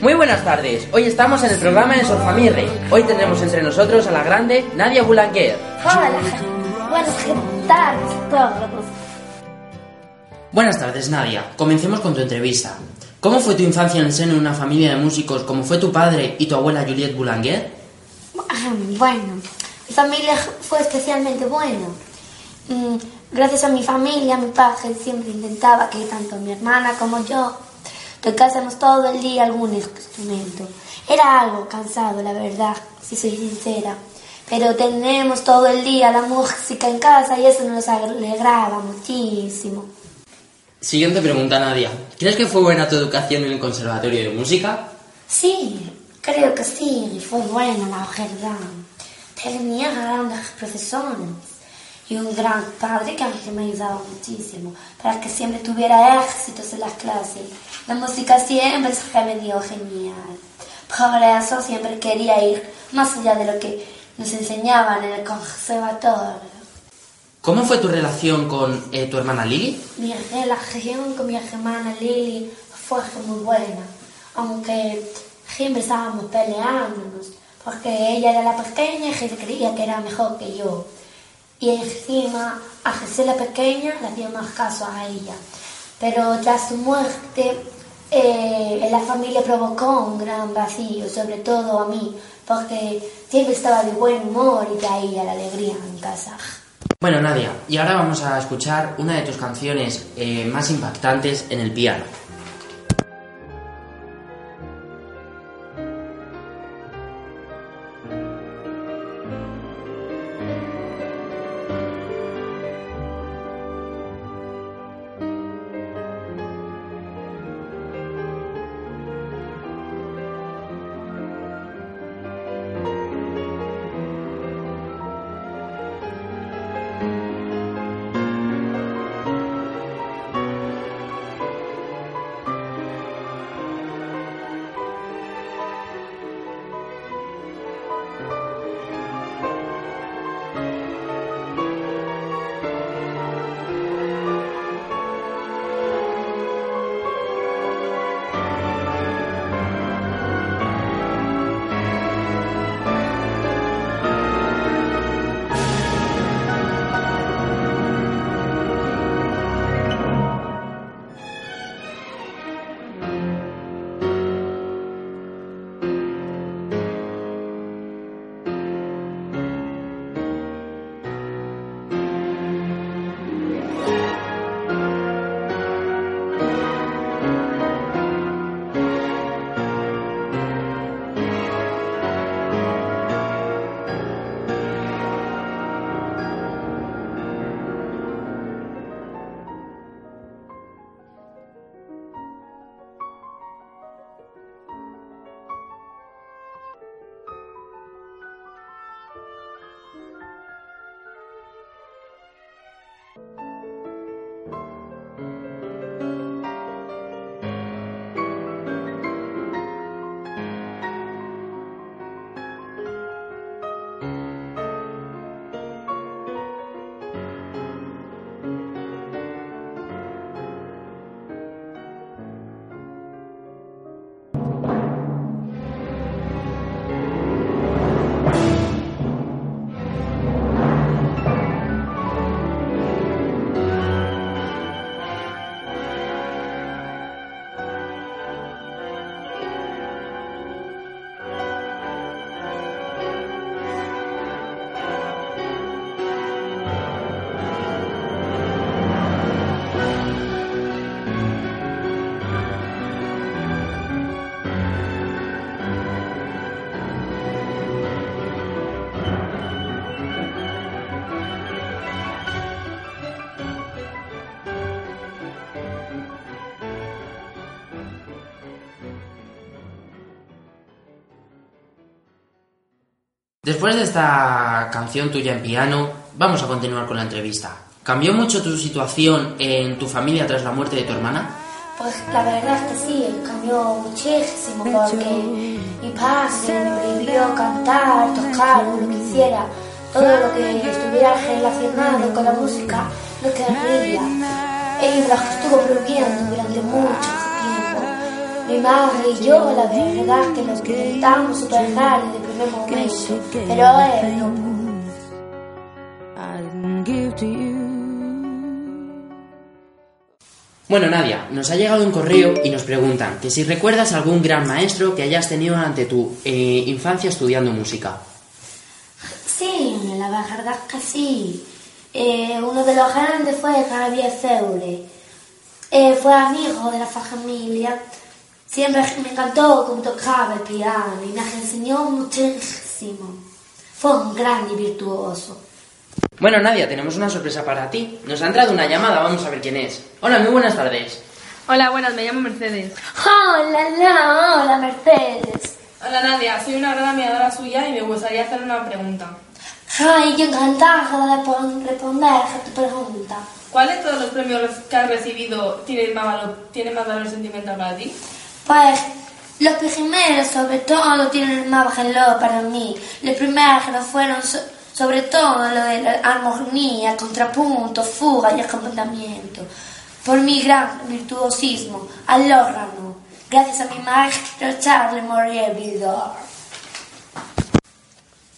Muy buenas tardes. Hoy estamos en el programa de Sor Famille. Hoy tendremos entre nosotros a la grande Nadia Boulanger. Hola, buenas tardes todos. Buenas tardes, Nadia. Comencemos con tu entrevista. ¿Cómo fue tu infancia en el seno de una familia de músicos como fue tu padre y tu abuela Juliette Boulanger? Ah, Bueno, mi familia fue especialmente buena. Mm, Gracias a mi familia, mi padre siempre intentaba que tanto mi hermana como yo tocásemos todo el día algún instrumento. Era algo cansado, la verdad, si soy sincera. Pero tenemos todo el día la música en casa y eso nos alegraba muchísimo. Siguiente pregunta, Nadia. ¿Crees que fue buena tu educación en el Conservatorio de Música? Sí, creo que sí, fue buena la verdad. Tenía grandes profesores y un gran padre que me ayudaba muchísimo para que siempre tuviera éxitos en las clases. La música siempre se me dio genial. Por eso siempre quería ir más allá de lo que nos enseñaban en el conservatorio. ¿Cómo fue tu relación con eh, tu hermana Lily? Mi relación con mi hermana Lily fue muy buena, aunque siempre estábamos peleándonos, porque ella era la pequeña y se creía que era mejor que yo. Y encima, a Jesús la pequeña le hacía más caso a ella. Pero tras su muerte, eh, en la familia provocó un gran vacío, sobre todo a mí, porque siempre estaba de buen humor y traía la alegría en casa. Bueno, Nadia, y ahora vamos a escuchar una de tus canciones eh, más impactantes en el piano. Después de esta canción tuya en piano, vamos a continuar con la entrevista. ¿Cambió mucho tu situación en tu familia tras la muerte de tu hermana? Pues la verdad es que sí, cambió muchísimo porque mi padre me prohibió cantar, tocar, lo que hiciera, todo lo que estuviera relacionado con la música, lo que quería. Me lo estuvo prohibiendo durante mucho tiempo. Mi madre y yo, la verdad que lo intentamos superar pero no. Bueno, Nadia, nos ha llegado un correo y nos preguntan que si recuerdas algún gran maestro que hayas tenido durante tu eh, infancia estudiando música. Sí, la verdad que sí. Eh, uno de los grandes fue Javier Feure. Eh, fue amigo de la familia. Siempre me encantó cómo tocaba el piano y me enseñó muchísimo. Fue un gran y virtuoso. Bueno, Nadia, tenemos una sorpresa para ti. Nos ha entrado una llamada, vamos a ver quién es. Hola, muy buenas tardes. Hola, buenas, me llamo Mercedes. Hola, hola, hola, Mercedes. Hola, Nadia, soy una gran admiradora suya y me gustaría hacerle una pregunta. Ay, yo encantada de pon- responder a tu pregunta. ¿Cuál de todos los premios que has recibido tiene más valor, tiene más valor sentimental para ti? Pues los primeros sobre todo tienen más valor para mí. Los primeros fueron so- sobre todo lo de la armonía, contrapunto, fuga y acompañamiento. Por mi gran virtuosismo al órgano, gracias a mi maestro Charles Maurier Vidor.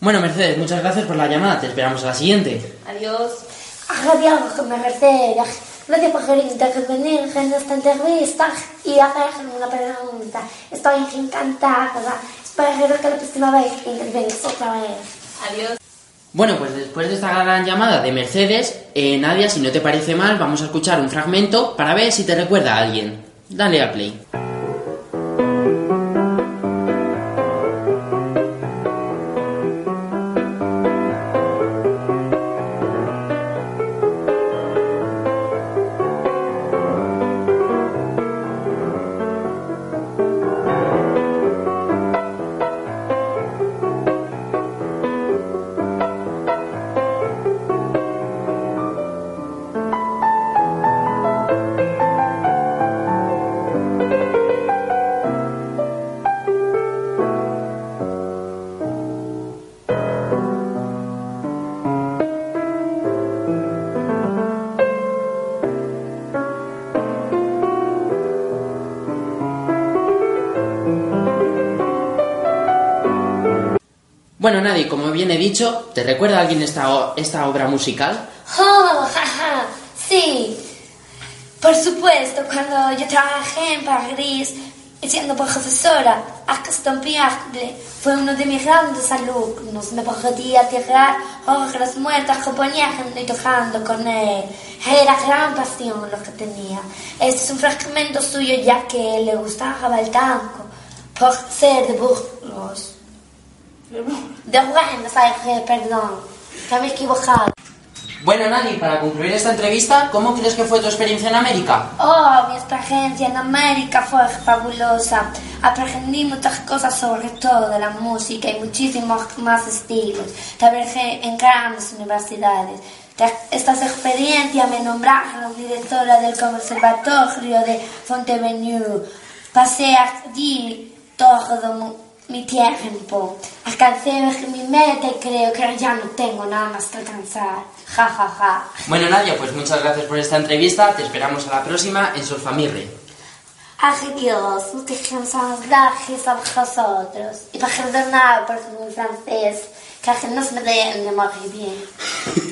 Bueno, Mercedes, muchas gracias por la llamada. Te esperamos a la siguiente. Adiós. Adiós, que me Mercedes. Gracias por intervenir en esta entrevista y hacerme una pregunta. Estoy encantada. Espero que la próxima vez intervengas otra vez. Adiós. Bueno, pues después de esta gran llamada de Mercedes, eh, Nadia, si no te parece mal, vamos a escuchar un fragmento para ver si te recuerda a alguien. Dale a play. Bueno, Nadia, como bien he dicho, ¿te recuerda a alguien esta, esta obra musical? Oh, jaja, sí. Por supuesto, cuando yo trabajé en París siendo profesora, Piazzolla fue uno de mis grandes alumnos. Me podía tirar horas muertas componiendo y tocando con él. Era gran pasión lo que tenía. Este es un fragmento suyo ya que le gustaba el tango por ser de Burgos. Perdón, me equivocado. Bueno, Nadia, para concluir esta entrevista, ¿cómo crees que fue tu experiencia en América? Oh, mi experiencia en América fue fabulosa. Aprendí muchas cosas sobre todo de la música y muchísimos más estilos. Trabajé en grandes universidades. Estas experiencias me nombraron directora del Conservatorio de Fontainebleau. Pasé allí todo mi tiempo. Alcancé mi meta y creo que ya no tengo nada más que alcanzar. Ja, ja, ja. Bueno, Nadia, pues muchas gracias por esta entrevista. Te esperamos a la próxima en Surfamirre. Adiós, muchísimas gracias a vosotros. Y perdonar por mi francés, que no se me entiende muy bien.